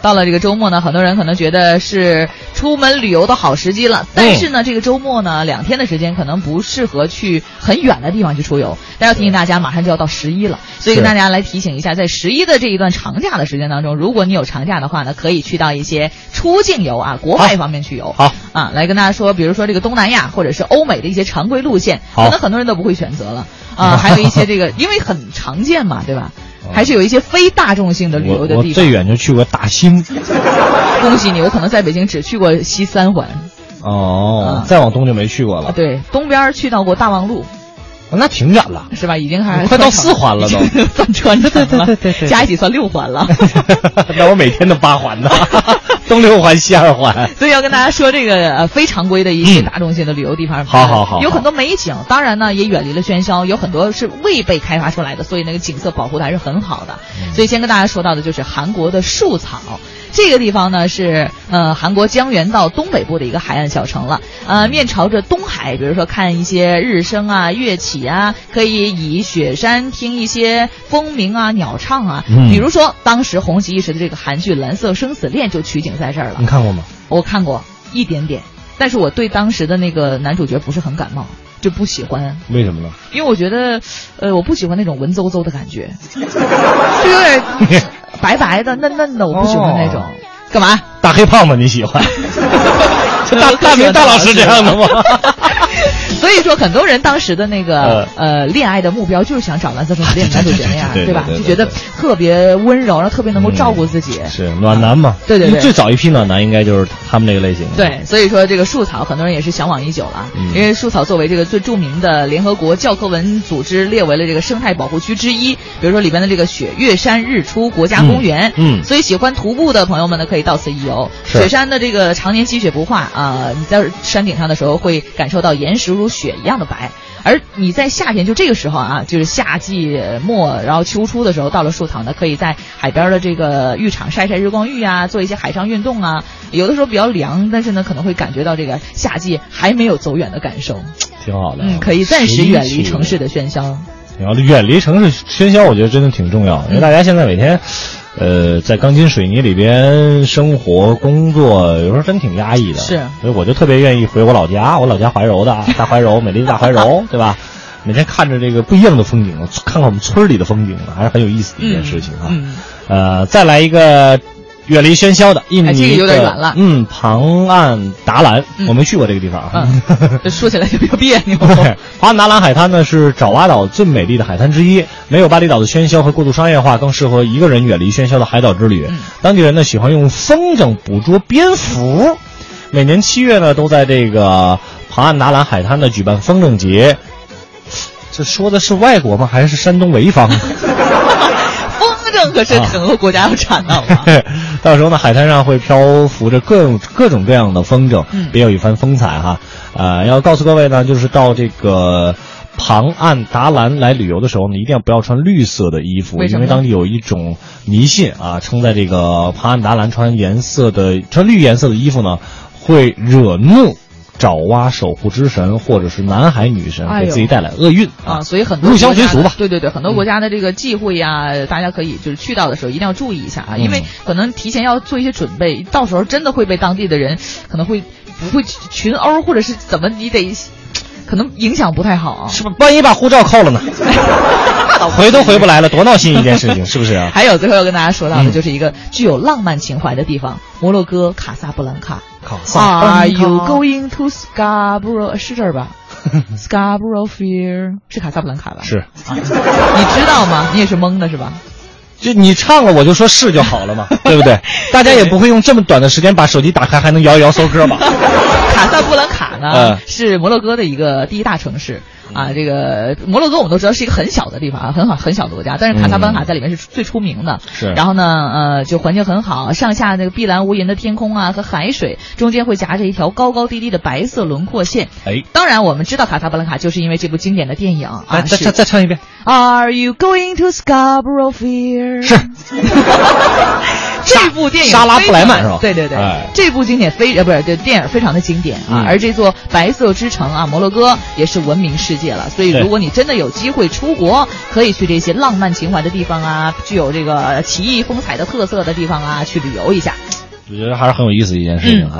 到了这个周末呢，很多人可能觉得是出门旅游的好时机了。但是呢，这个周末呢，两天的时间可能不适合去很远的地方去出游。但要提醒大家，马上就要到十一了，所以跟大家来提醒一下，在十一的这一段长假的时间当中，如果你有长假的话呢，可以去到一些出境游啊，国外方面去游。好啊，来跟大家说，比如说这个东南亚或者是欧美的一些常规路线，可能很多人都不会选择了啊。还有一些这个，因为很常见嘛，对吧？还是有一些非大众性的旅游的地方。我最远就去过大兴。恭喜你，我可能在北京只去过西三环。哦，再往东就没去过了。对，东边去到过大望路。那挺远了，是吧？已经还快到四环了都，算穿着对对对对对，加一起算六环了。那我每天都八环呢，东六环西二环。所以要跟大家说这个呃非常规的一些大众性的旅游地方，好好好，有很多美景，当然呢也远离了喧嚣，有很多是未被开发出来的，所以那个景色保护的还是很好的。所以先跟大家说到的就是韩国的树草。这个地方呢是呃韩国江原道东北部的一个海岸小城了，呃面朝着东海，比如说看一些日升啊、月起啊，可以以雪山听一些风鸣啊、鸟唱啊，比如说当时红极一时的这个韩剧《蓝色生死恋》就取景在这儿了。你看过吗？我看过一点点，但是我对当时的那个男主角不是很感冒，就不喜欢。为什么呢？因为我觉得，呃，我不喜欢那种文绉绉的感觉，就有点。白白的、嫩嫩的，我不喜欢那种。干嘛？大黑胖子你喜欢？大大明大老师这样的吗？所以说，很多人当时的那个呃恋爱的目标就是想找蓝色生死恋男主角那样，对吧？就觉得特别温柔，然后特别能够照顾自己。是暖男嘛？对对对。最早一批暖男应该就是他们那个类型。对，所以说这个树草，很多人也是向往已久了。因为树草作为这个最著名的联合国教科文组织列为了这个生态保护区之一，比如说里边的这个雪月山日出国家公园，嗯，所以喜欢徒步的朋友们呢，可以到此一游。雪山的这个常年积雪不化啊，你在山顶上的时候会感受到岩石如雪一样的白。而你在夏天就这个时候啊，就是夏季末，然后秋初的时候，到了树塘呢，可以在海边的这个浴场晒晒日光浴啊，做一些海上运动啊。有的时候比较凉，但是呢，可能会感觉到这个夏季还没有走远的感受，挺好的。嗯，可以暂时远离城市的喧嚣。然后远离城市喧嚣，我觉得真的挺重要，因为大家现在每天。呃，在钢筋水泥里边生活工作，有时候真挺压抑的。是，所以我就特别愿意回我老家，我老家怀柔的大怀柔，美丽的大怀柔，对吧？每天看着这个不一样的风景，看看我们村里的风景，还是很有意思的一件事情啊。呃，再来一个。远离喧嚣的印尼的，嗯，庞岸达兰，我没去过这个地方啊，这说起来就比较别扭。庞岸达兰海滩呢是爪哇岛最美丽的海滩之一，没有巴厘岛的喧嚣和过度商业化，更适合一个人远离喧嚣的海岛之旅。当地人呢喜欢用风筝捕捉蝙蝠，每年七月呢都在这个庞岸达兰海滩呢举办风筝节。这说的是外国吗？还是山东潍坊？可是很多国家要产的，到时候呢，海滩上会漂浮着各种各种各样的风筝，别有一番风采哈。呃，要告诉各位呢，就是到这个庞岸达兰来旅游的时候呢，一定要不要穿绿色的衣服，因为当地有一种迷信啊，称在这个庞岸达兰穿颜色的穿绿颜色的衣服呢，会惹怒。爪哇守护之神，或者是南海女神，给自己带来厄运啊！所以很多入乡随俗吧。对对对，很多国家的这个忌讳呀，大家可以就是去到的时候一定要注意一下啊，因为可能提前要做一些准备，到时候真的会被当地的人可能会不会群殴，或者是怎么，你得可能影响不太好啊。是不？万一把护照扣了呢？回都回不来了，多闹心一件事情，是不是啊？还有最后要跟大家说到的，就是一个具有浪漫情怀的地方——摩洛哥卡萨布兰卡。Are you going to Scarborough？是这儿吧？Scarborough Fair 是卡萨布兰卡吧？是。你知道吗？你也是懵的是吧？就你唱了，我就说是就好了嘛，对不对？大家也不会用这么短的时间把手机打开，还能摇一摇搜歌嘛？卡萨布兰卡呢，是摩洛哥的一个第一大城市。啊，这个摩洛哥我们都知道是一个很小的地方啊，很好很小的国家，但是卡萨布兰卡在里面是最出名的。是。然后呢，呃，就环境很好，上下那个碧蓝无垠的天空啊和海水中间会夹着一条高高低低的白色轮廓线。哎，当然我们知道卡萨布兰卡就是因为这部经典的电影啊。再再再唱一遍 Are you going to Scarborough Fair？是。这部电影沙拉布莱曼是吧？对对对，哎、这部经典非呃不是这电影非常的经典啊，嗯、而这座白色之城啊摩洛哥也是闻名世界了。所以如果你真的有机会出国，可以去这些浪漫情怀的地方啊，具有这个奇异风采的特色的地方啊，去旅游一下。我觉得还是很有意思一件事情啊。